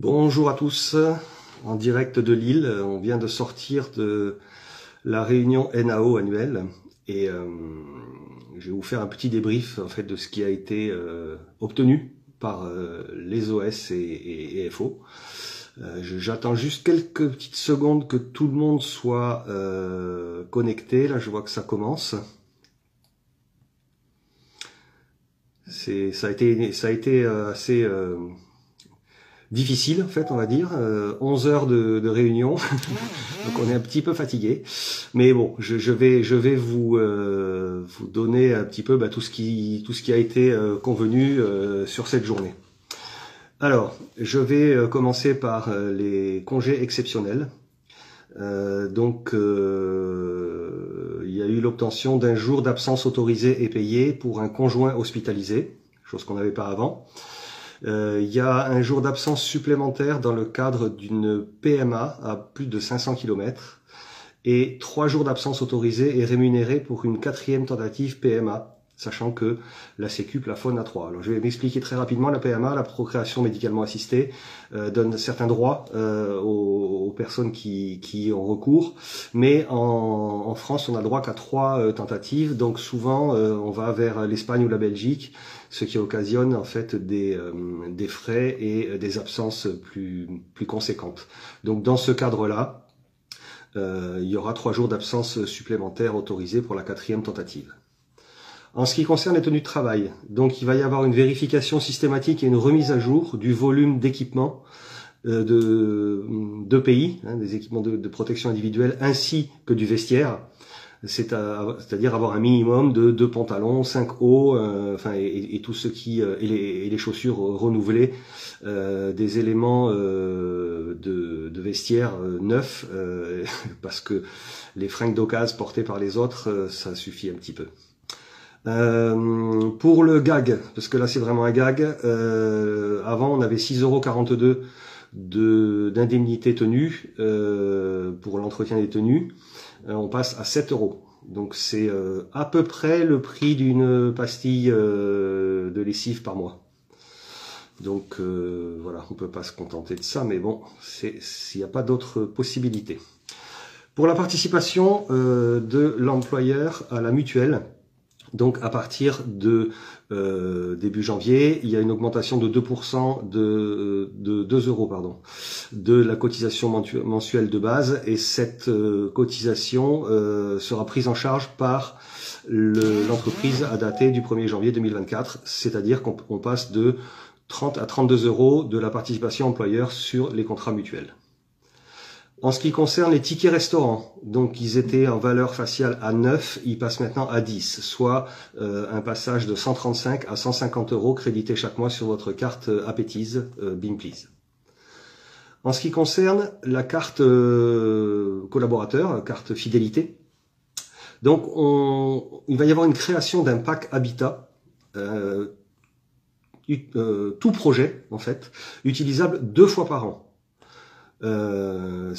Bonjour à tous, en direct de Lille. On vient de sortir de la réunion NAO annuelle et euh, je vais vous faire un petit débrief en fait de ce qui a été euh, obtenu par euh, les OS et, FO. J'attends juste quelques petites secondes que tout le monde soit connecté. Là, je vois que ça commence. Ça a été, ça a été assez difficile en fait on va dire 11 euh, heures de, réunion. Donc on est un petit peu fatigué. Mais bon je, vais je vais vous euh, vous donner un petit peu bah, tout ce qui tout ce qui a été euh, convenu sur cette journée. Alors je vais commencer par les congés exceptionnels. Donc il y a eu l'obtention d'un jour d'absence autorisé et payé pour un conjoint hospitalisé chose qu'on n'avait pas avant euh, il y a un jour d'absence supplémentaire dans le cadre d'une PMA à plus de 500 km et trois jours d'absence autorisés et rémunérés pour une quatrième tentative PMA sachant que la Sécu plafonne à 3. Alors je vais m'expliquer très rapidement, la PMA, la procréation médicalement assistée, euh, donne certains droits euh, aux, personnes qui, qui ont recours, mais en, en France on a droit qu'à trois euh, tentatives, donc souvent euh, on va vers l'Espagne ou la Belgique, ce qui occasionne en fait des, euh, des frais et des absences plus, plus conséquentes. Donc dans ce cadre-là, il y aura trois jours d'absence supplémentaires autorisés pour la quatrième tentative. En ce qui concerne les tenues de travail, donc il va y avoir une vérification systématique et une remise à jour du volume d'équipements euh, de, pays, hein, des équipements de, protection individuelle, ainsi que du vestiaire. C'est-à-dire avoir un minimum de deux pantalons, cinq hauts, euh, enfin et, tout ce qui euh, et, les, chaussures renouvelées, des éléments de, de, vestiaire neufs, parce que les fringues d'occasion portées par les autres, ça suffit un petit peu. Euh, pour le gag, parce que là c'est vraiment un gag, euh, avant on avait 6,42€ d'indemnité tenue euh, pour l'entretien des tenues, euh, on passe à 7 euros. Donc c'est à peu près le prix d'une pastille de lessive par mois. Donc voilà, on peut pas se contenter de ça, mais bon, s'il n'y a pas d'autres possibilités. Pour la participation de l'employeur à la mutuelle, donc à partir de euh, début janvier, il y a une augmentation de 2% de, de 2 euros pardon, de la cotisation mensuelle de base et cette euh, cotisation euh, sera prise en charge par l'entreprise à dater du 1er janvier 2024, c'est-à-dire qu'on passe de 30 à 32 euros de la participation employeur sur les contrats mutuels. En ce qui concerne les tickets restaurants, donc ils étaient en valeur faciale à 9, ils passent maintenant à 10, soit euh, un passage de 135 à 150 euros crédités chaque mois sur votre carte euh, Appetise euh, Please. En ce qui concerne la carte euh, collaborateur, carte fidélité, donc on, il va y avoir une création d'un pack habitat, tout projet en fait, utilisable deux fois par an. Euh,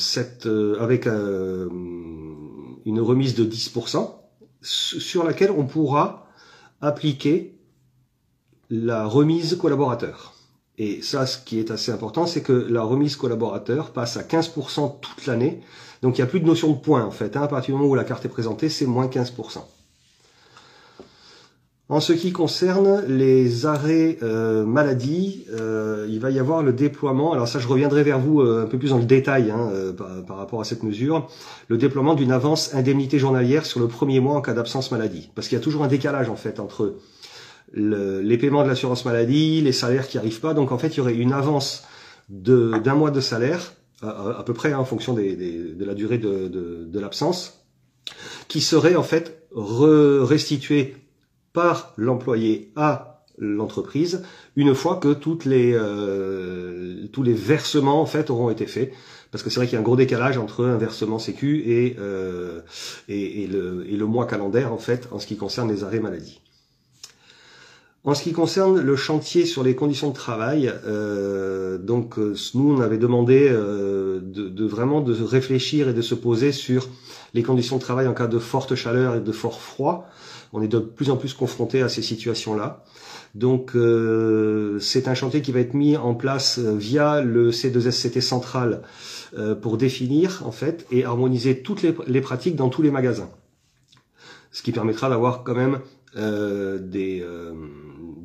euh, avec euh, une remise de 10% sur laquelle on pourra appliquer la remise collaborateur. Et ça, ce qui est assez important, c'est que la remise collaborateur passe à 15% toute l'année. Donc il n'y a plus de notion de points en fait. Hein. À partir du moment où la carte est présentée, c'est moins 15%. En ce qui concerne les arrêts euh, maladie, euh, il va y avoir le déploiement, alors ça je reviendrai vers vous euh, un peu plus dans le détail hein, euh, par, rapport à cette mesure, le déploiement d'une avance indemnité journalière sur le premier mois en cas d'absence maladie. Parce qu'il y a toujours un décalage en fait entre les paiements de l'assurance maladie, les salaires qui arrivent pas, donc en fait il y aurait une avance d'un mois de salaire, à, peu près hein, en fonction de la durée de, de l'absence, qui serait en fait restituée l'employé à l'entreprise une fois que les, euh, tous les versements en fait auront été faits. Parce que c'est vrai qu'il y a un gros décalage entre un versement sécu et, euh, et, le, et le mois calendaire en fait en ce qui concerne les arrêts maladie. En ce qui concerne le chantier sur les conditions de travail, euh, donc nous on avait demandé de, de, vraiment de réfléchir et de se poser sur les conditions de travail en cas de forte chaleur et de fort froid On est de plus en plus confronté à ces situations-là. Donc euh, c'est un chantier qui va être mis en place euh, via le C2SCT central euh, pour définir en fait et harmoniser toutes les, pratiques dans tous les magasins. Ce qui permettra d'avoir quand même des,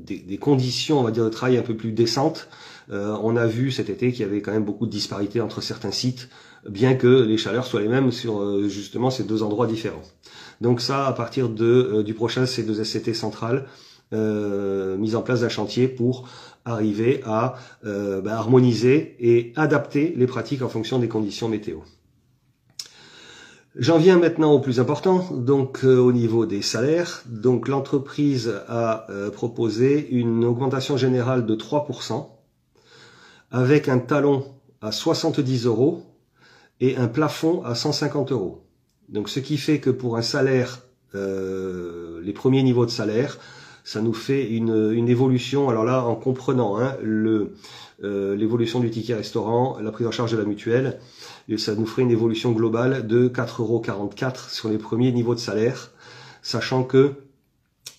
des, conditions, on va dire, de travail un peu plus décentes. on a vu cet été qu'il y avait quand même beaucoup de disparités entre certains sites, bien que les chaleurs soient les mêmes sur justement ces deux endroits différents. Donc ça, à partir de, du prochain C2SCT central, euh, mise en place d'un chantier pour arriver à euh, bah, harmoniser et adapter les pratiques en fonction des conditions météo. J'en viens maintenant au plus important, donc euh, au niveau des salaires. Donc l'entreprise a proposé une augmentation générale de 3% avec un talon à 70 euros et un plafond à 150 euros. Donc ce qui fait que pour un salaire, les premiers niveaux de salaire, ça nous fait une, une évolution. Alors là, en comprenant hein, euh, l'évolution du ticket restaurant, la prise en charge de la mutuelle, et ça nous ferait une évolution globale de 4,44 euros sur les premiers niveaux de salaire, sachant que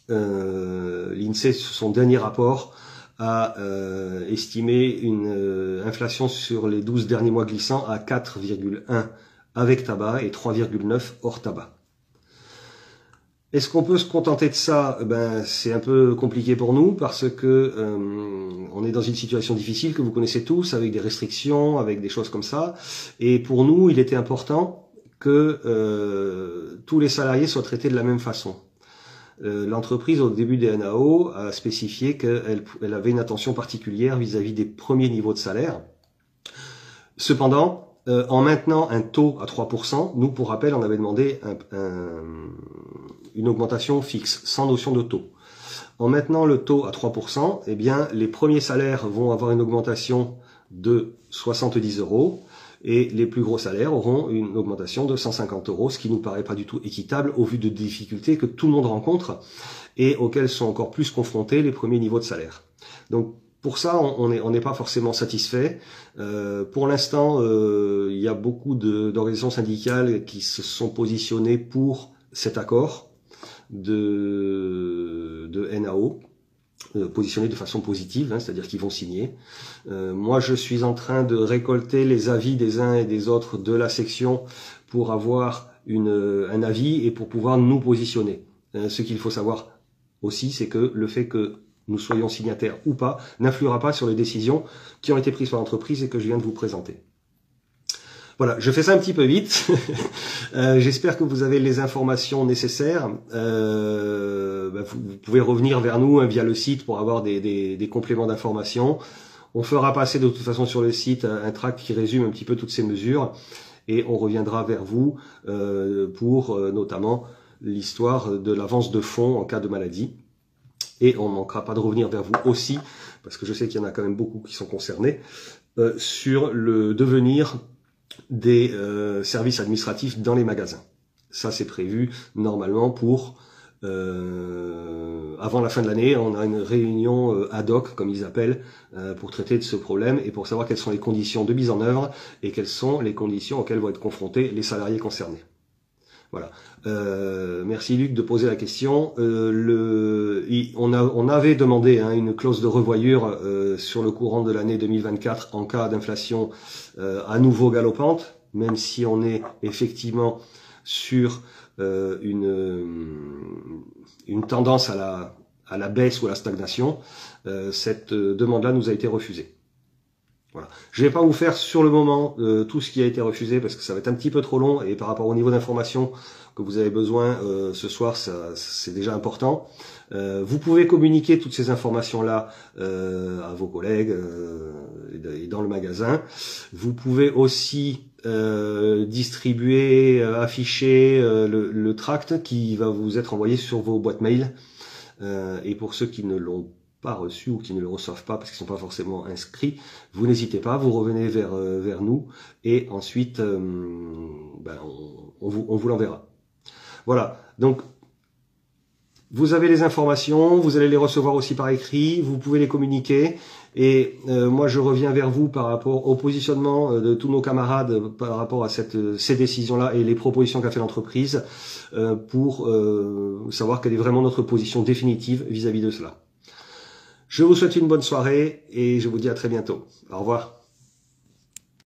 euh, l'INSEE, son dernier rapport, a euh, estimé une euh, inflation sur les 12 derniers mois glissants à 4,1 avec tabac et 3,9 hors tabac. Est-ce qu'on peut se contenter de ça? Ben c'est un peu compliqué pour nous parce que euh, on est dans une situation difficile que vous connaissez tous, avec des restrictions, avec des choses comme ça. Et pour nous, il était important que euh, tous les salariés soient traités de la même façon. Euh, l'entreprise, au début des NAO, a spécifié qu'elle elle avait une attention particulière vis-à-vis des premiers niveaux de salaire. Cependant, en maintenant un taux à 3%, nous, pour rappel, on avait demandé un, une augmentation fixe, sans notion de taux. En maintenant le taux à 3%, eh bien, les premiers salaires vont avoir une augmentation de 70 euros et les plus gros salaires auront une augmentation de 150 euros, ce qui nous paraît pas du tout équitable au vu de difficultés que tout le monde rencontre et auxquelles sont encore plus confrontés les premiers niveaux de salaire. Donc pour ça, on n'est on pas forcément satisfait. Euh, pour l'instant, euh, il y a beaucoup d'organisations syndicales qui se sont positionnées pour cet accord de, de NAO, positionnés de façon positive, hein, c'est-à-dire qu'ils vont signer. Euh, moi, je suis en train de récolter les avis des uns et des autres de la section pour avoir une, un avis et pour pouvoir nous positionner. Euh, ce qu'il faut savoir aussi, c'est que le fait que nous soyons signataires ou pas n'influera pas sur les décisions qui ont été prises par l'entreprise et que je viens de vous présenter. Voilà, je fais ça un petit peu vite. euh, J'espère que vous avez les informations nécessaires. Euh, bah, vous, pouvez revenir vers nous hein, via le site pour avoir des, compléments d'informations. On fera passer de toute façon sur le site un tract qui résume un petit peu toutes ces mesures et on reviendra vers vous euh, pour notamment l'histoire de l'avance de fonds en cas de maladie. Et on ne manquera pas de revenir vers vous aussi, parce que je sais qu'il y en a quand même beaucoup qui sont concernés, sur le devenir des euh, services administratifs dans les magasins. Ça, c'est prévu normalement pour euh, avant la fin de l'année. On a une réunion euh, ad hoc, comme ils appellent, pour traiter de ce problème et pour savoir quelles sont les conditions de mise en œuvre et quelles sont les conditions auxquelles vont être confrontés les salariés concernés. Voilà. Euh, merci Luc de poser la question. Euh, on, avait demandé hein, une clause de revoyure euh, sur le courant de l'année 2024 en cas d'inflation à nouveau galopante, même si on est effectivement sur une, une tendance à la, à la baisse ou à la stagnation. cette demande-là nous a été refusée. Voilà. Je vais pas vous faire sur le moment euh, tout ce qui a été refusé parce que ça va être un petit peu trop long et par rapport au niveau d'information que vous avez besoin euh, ce soir, c'est déjà important. Euh, vous pouvez communiquer toutes ces informations-là à vos collègues et dans le magasin. Vous pouvez aussi distribuer, afficher le, le, tract qui va vous être envoyé sur vos boîtes mail. et pour ceux qui ne l'ont pas reçus ou qui ne le reçoivent pas parce qu'ils ne sont pas forcément inscrits, vous n'hésitez pas, vous revenez vers, euh, vers nous et ensuite euh, ben, on, vous, on vous l'enverra. Voilà, donc Vous avez les informations, vous allez les recevoir aussi par écrit, vous pouvez les communiquer. Et euh, moi, je reviens vers vous par rapport au positionnement euh, de tous nos camarades par rapport à cette, ces décisions-là et les propositions qu'a fait l'entreprise euh, pour savoir quelle est vraiment notre position définitive vis-à-vis -vis de cela. Je vous souhaite une bonne soirée et je vous dis à très bientôt. Au revoir.